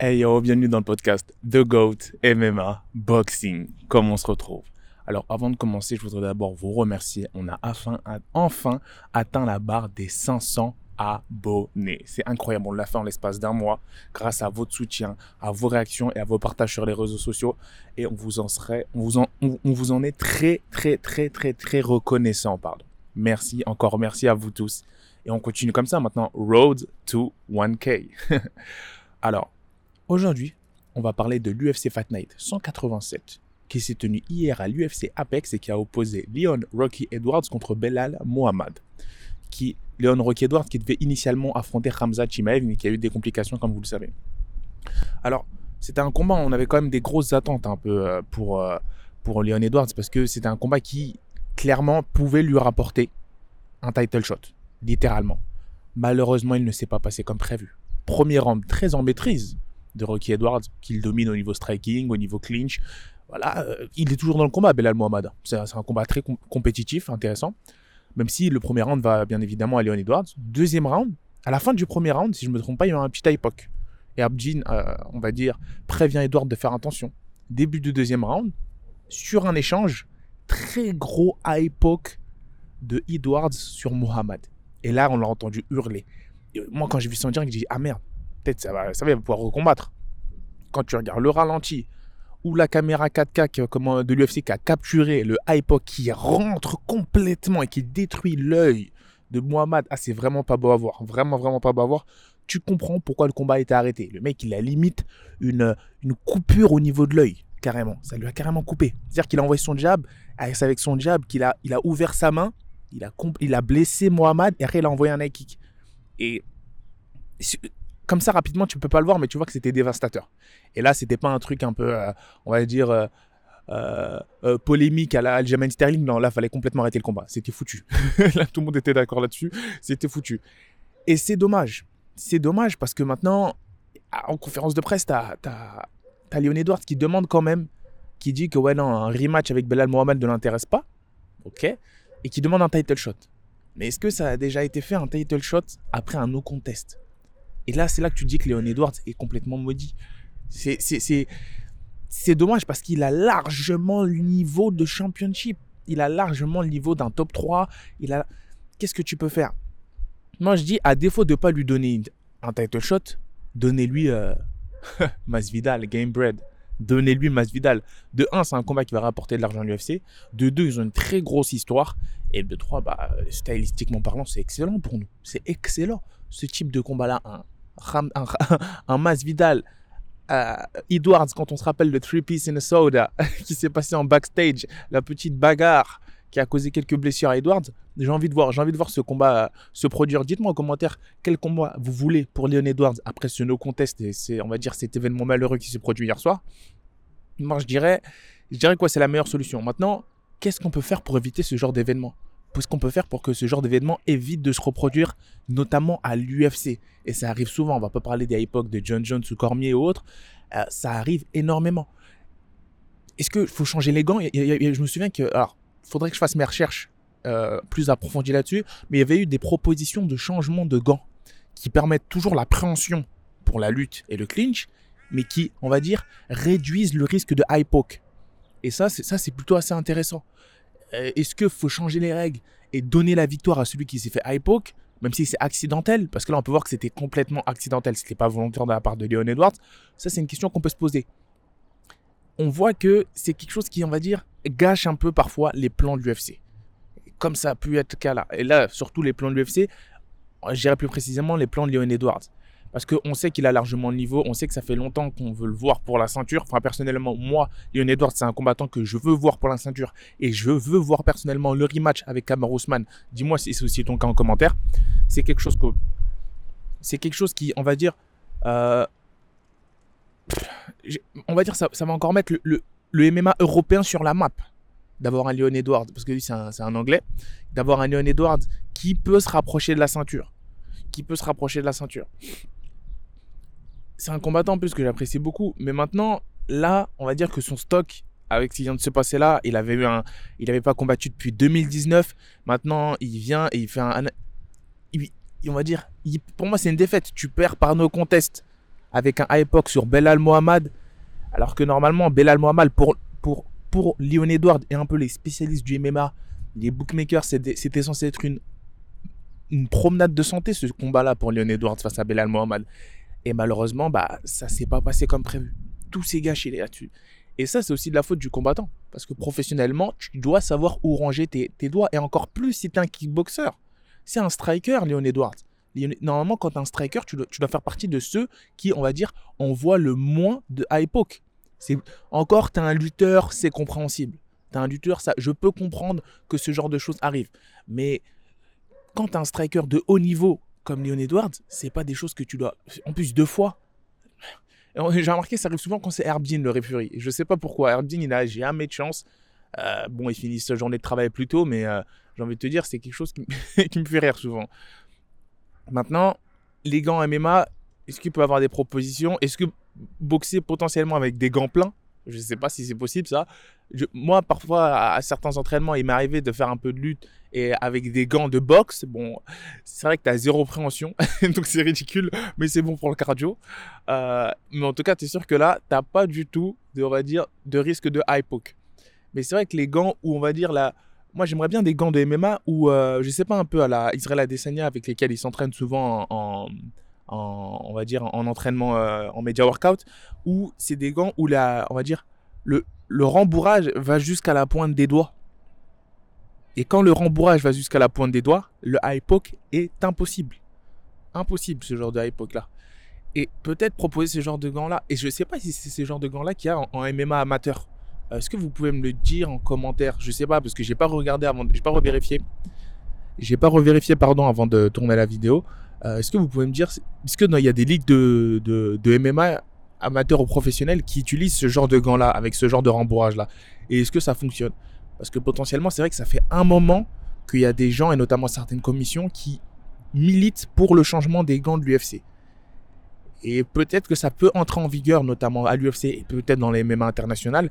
Hey yo, bienvenue dans le podcast The GOAT MMA Boxing. Comment on se retrouve? Alors avant de commencer, je voudrais d'abord vous remercier. On a enfin, atteint la barre des 500 abonnés. C'est incroyable, on l'a fait en l'espace d'un mois grâce à votre soutien, à vos réactions et à vos partages sur les réseaux sociaux. Et on vous en serait, on vous en, vous en est très, très, très, très, très reconnaissant, pardon. Merci, encore merci à vous tous. Et on continue comme ça maintenant. Road to 1K. Alors, aujourd'hui, on va parler de l'UFC Fight Night 187 qui s'est tenu hier à l'UFC Apex et qui a opposé Leon Rocky Edwards contre Belal Mohamed. Qui, Leon Rocky Edwards qui devait initialement affronter Hamza Chimaev mais qui a eu des complications comme vous le savez. Alors, c'était un combat, on avait quand même des grosses attentes un peu euh, pour, euh, pour Leon Edwards parce que c'était un combat qui clairement pouvait lui rapporter un title shot, littéralement. Malheureusement, il ne s'est pas passé comme prévu. Premier round très en maîtrise de Rocky Edwards, qu'il domine au niveau striking, au niveau clinch. Voilà, euh, il est toujours dans le combat, Belal Mohamed. C'est un combat très compétitif, intéressant. Même si le premier round va bien évidemment à Leon Edwards. Deuxième round, à la fin du premier round, si je ne me trompe pas, il y a un petit époque. Et Abdin, euh, on va dire, prévient Edwards de faire attention. Début du deuxième round, sur un échange, très gros époque de Edwards sur Mohamed. Et là, on l'a entendu hurler. moi, quand j'ai vu son direct, j'ai dit Ah merde, ça va, ça va pouvoir recombattre. Quand tu regardes le ralenti ou la caméra 4K de l'UFC qui a capturé le hypo qui rentre complètement et qui détruit l'œil de Mohamed, ah, c'est vraiment pas beau à voir. Vraiment, vraiment pas beau à voir. Tu comprends pourquoi le combat été arrêté. Le mec, il a limite une, une coupure au niveau de l'œil, carrément. Ça lui a carrément coupé. C'est-à-dire qu'il a envoyé son jab, c'est avec son jab qu'il a, il a ouvert sa main il a, il a blessé Mohamed et après il a envoyé un high kick. Et comme ça, rapidement, tu peux pas le voir, mais tu vois que c'était dévastateur. Et là, c'était pas un truc un peu, euh, on va dire, euh, euh, polémique à la Aljamain Sterling. Non, là, fallait complètement arrêter le combat. C'était foutu. là, tout le monde était d'accord là-dessus. C'était foutu. Et c'est dommage. C'est dommage parce que maintenant, en conférence de presse, tu as, Edwards qui demande quand même, qui dit que ouais, non, un rematch avec Belal Mohamed ne l'intéresse pas. Ok et qui demande un title shot. Mais est-ce que ça a déjà été fait un title shot après un no contest? Et là, c'est là que tu dis que Léon Edwards est complètement maudit. C'est dommage parce qu'il a largement le niveau de championship. Il a largement le niveau d'un top 3. Il a... Qu'est-ce que tu peux faire? Moi, je dis, à défaut de ne pas lui donner un title shot, donnez-lui euh... Masvidal, Game Bread. Donnez-lui Masvidal. De 1, c'est un combat qui va rapporter de l'argent à l'UFC. De 2, ils ont une très grosse histoire. Et de 3, bah, stylistiquement parlant, c'est excellent pour nous. C'est excellent. Ce type de combat-là, un, un, un Masvidal, euh, Edwards, quand on se rappelle de Three Piece in a Soda, qui s'est passé en backstage, la petite bagarre qui a causé quelques blessures à Edwards. J'ai envie de voir, envie de voir ce combat euh, se produire. Dites-moi en commentaire quel combat vous voulez pour Leon Edwards après ce no contest et on va dire, cet événement malheureux qui s'est produit hier soir? Moi, je dirais, je dirais quoi, c'est la meilleure solution. Maintenant, qu'est-ce qu'on peut faire pour éviter ce genre d'événement? Qu'est-ce qu'on peut faire pour que ce genre d'événement évite de se reproduire, notamment à l'UFC Et ça arrive souvent. On va pas parler des époques de John Jones ou Cormier ou autres. Euh, ça arrive énormément. Est-ce qu'il faut changer les gants? Je me souviens que, alors, faudrait que je fasse mes recherches euh, plus approfondies là-dessus, mais il y avait eu des propositions de changement de gants qui permettent toujours la préhension pour la lutte et le clinch, mais qui, on va dire, réduisent le risque de high poke. Et ça, c'est plutôt assez intéressant. Euh, est-ce qu'il faut changer les règles et donner la victoire à celui qui s'est fait high poke, même si c'est accidentel? Parce que là, on peut voir que c'était complètement accidentel, ce n'était pas volontaire de la part de Leon Edwards. Ça, c'est une question qu'on peut se poser. On voit que c'est quelque chose qui, on va dire, gâche un peu parfois les plans de l'UFC. Comme ça a pu être le cas là. Et là, surtout les plans de l'UFC, je dirais plus précisément les plans de Leon Edwards. Parce qu'on sait qu'il a largement le niveau, on sait que ça fait longtemps qu'on veut le voir pour la ceinture. Enfin, personnellement, moi, Leon Edwards, c'est un combattant que je veux voir pour la ceinture. Et je veux voir personnellement le rematch avec Kamar Ousmane. Dis-moi si c'est aussi ton cas en commentaire. C'est quelque chose que. C'est quelque chose qui, on va dire. Euh, on va dire, ça, va encore mettre le, le MMA européen sur la map. D'avoir un Leon Edwards, parce que lui c'est un, anglais, d'avoir un Leon Edwards qui peut se rapprocher de la ceinture. Qui peut se rapprocher de la ceinture. C'est un combattant en plus que j'apprécie beaucoup. Mais maintenant, là, on va dire que son stock, avec ce qui vient de se passer là, il avait eu un, il n'avait pas combattu depuis 2019. Maintenant, il vient et il fait un, on va dire, pour moi, c'est une défaite. Tu perds par nos contests avec un hypoc sur Belal Mohamed, alors que normalement, Belal Mohamed, pour, pour, pour Leon Edward et un peu les spécialistes du MMA, les bookmakers, c'était censé être une, une promenade de santé, ce combat-là, pour Leon Edwards face à Belal Mohamed. Et malheureusement, bah, ça s'est pas passé comme prévu. Tout s'est gâché là-dessus. Et ça, c'est aussi de la faute du combattant. Parce que professionnellement, tu dois savoir où ranger tes, doigts. Et encore plus si tu un kickboxer. C'est un striker, Leon Edwards. Normalement, quand tu un striker, tu dois, faire partie de ceux qui, on va dire, envoient le moins de high poke. Encore, tu es un lutteur, c'est compréhensible. Tu un lutteur, ça, je peux comprendre que ce genre de choses arrive. Mais quand tu un striker de haut niveau comme Leon Edwards, c'est pas des choses que tu dois. En plus, deux fois. J'ai remarqué, ça arrive souvent quand c'est Herbin le référé. Je sais pas pourquoi. Herbin, il a jamais de chance. Euh, bon, il finit sa journée de travail plus tôt, mais euh, j'ai envie de te dire, c'est quelque chose qui, me fait rire souvent. Maintenant, les gants MMA, est-ce qu'il peut avoir des propositions? Est-ce que boxer potentiellement avec des gants pleins? Je sais pas si c'est possible ça. moi, parfois, à, certains entraînements, il m'est arrivé de faire un peu de lutte et avec des gants de boxe. Bon, c'est vrai que tu as zéro préhension, donc c'est ridicule, mais c'est bon pour le cardio. Euh, mais en tout cas, tu es sûr que là, tu pas du tout, de, on va dire, de risque de high poke. Mais c'est vrai que les gants où on va dire là, moi j'aimerais bien des gants de MMA ou euh, je sais pas un peu à la Israël Adesanya avec lesquels ils s'entraînent souvent en on va dire, en entraînement, euh, en media workout, où c'est des gants où la, on va dire, le rembourrage va jusqu'à la pointe des doigts. Et quand le rembourrage va jusqu'à la pointe des doigts, le high poke est impossible. Impossible ce genre de high poke là. Et peut-être proposer ce genre de gants là. Et je ne sais pas si c'est ce genre de gants là qu'il y a en, MMA amateur. Est-ce que vous pouvez me le dire en commentaire? Je sais pas parce que j'ai pas regardé avant, j'ai pas revérifié. J'ai pas revérifié pardon avant de tourner la vidéo. Euh, est-ce que vous pouvez me dire, est-ce qu'il y a des ligues de, de, MMA amateurs ou professionnels qui utilisent ce genre de gants-là, avec ce genre de rembourrage-là? Et est-ce que ça fonctionne? Parce que potentiellement, c'est vrai que ça fait un moment qu'il y a des gens, et notamment certaines commissions, qui militent pour le changement des gants de l'UFC. Et peut-être que ça peut entrer en vigueur, notamment à l'UFC et peut-être dans les MMA internationales,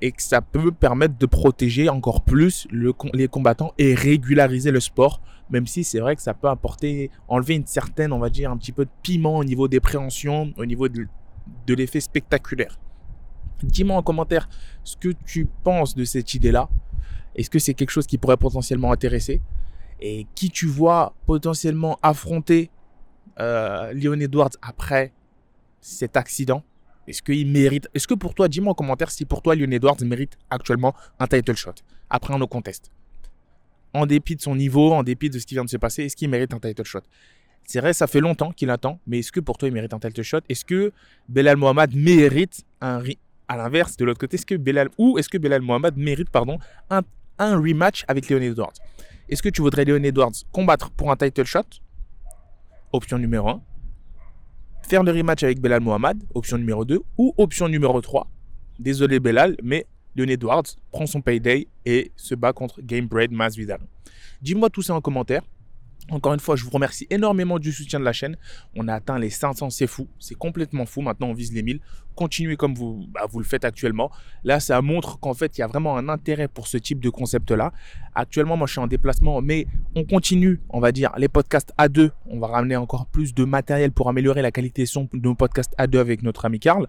et que ça peut permettre de protéger encore plus les combattants et régulariser le sport, même si c'est vrai que ça peut apporter, enlever une certaine, on va dire, un petit peu de piment au niveau des préhensions, au niveau de, l'effet spectaculaire. Dis-moi en commentaire ce que tu penses de cette idée-là. Est-ce que c'est quelque chose qui pourrait potentiellement intéresser? Et qui tu vois potentiellement affronter euh, Leon Edwards après cet accident? Est-ce qu'il mérite Est-ce que pour toi, dis-moi en commentaire si pour toi, Leon Edwards mérite actuellement un title shot après un no contest? En dépit de son niveau, en dépit de ce qui vient de se passer, est-ce qu'il mérite un title shot? C'est vrai, ça fait longtemps qu'il attend, mais est-ce que pour toi, il mérite un title shot? Est-ce que Belal Mohamed mérite un à l'inverse de l'autre côté Est-ce que Belal ou est-ce que Belal Mohamed mérite pardon un, un rematch avec Leon Edwards Est-ce que tu voudrais Leon Edwards combattre pour un title shot? Option numéro 1 faire le rematch avec Belal Mohamed, option numéro 2, ou option numéro 3. Désolé Belal, mais Leon Edwards prend son payday et se bat contre Gamebred Masvidal. Dis-moi tout ça en commentaire. Encore une fois, je vous remercie énormément du soutien de la chaîne. On a atteint les 500, c'est fou. C'est complètement fou. Maintenant, on vise les 1000. Continuez comme vous, bah, vous le faites actuellement. Là, ça montre qu'en fait, il y a vraiment un intérêt pour ce type de concept-là. Actuellement, moi, je suis en déplacement, mais on continue, on va dire, les podcasts A2. On va ramener encore plus de matériel pour améliorer la qualité son de nos podcasts A2 avec notre ami Karl.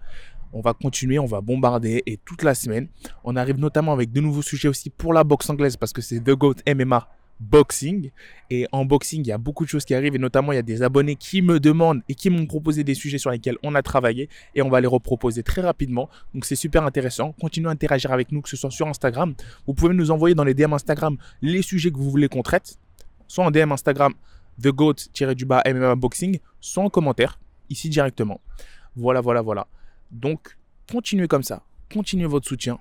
On va continuer, on va bombarder et toute la semaine. On arrive notamment avec de nouveaux sujets aussi pour la boxe anglaise parce que c'est The Goat MMA boxing. Et en boxing, il y a beaucoup de choses qui arrivent et notamment il y a des abonnés qui me demandent et qui m'ont proposé des sujets sur lesquels on a travaillé et on va les reproposer très rapidement. Donc c'est super intéressant. Continuez à interagir avec nous, que ce soit sur Instagram. Vous pouvez nous envoyer dans les DM Instagram les sujets que vous voulez qu'on traite, soit en DM Instagram The Goat-du-bas MMA Boxing, soit en commentaire, ici directement. Voilà, voilà, voilà. Donc continuez comme ça. Continuez votre soutien.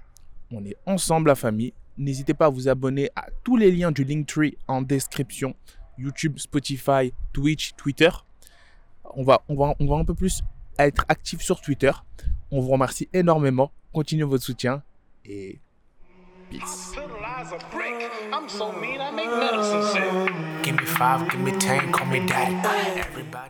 On est ensemble, la famille. N'hésitez pas à vous abonner à tous les liens du Linktree en description. YouTube, Spotify, Twitch, Twitter. On va, on va, on va un peu plus être actif sur Twitter. On vous remercie énormément. Continuez votre soutien et peace.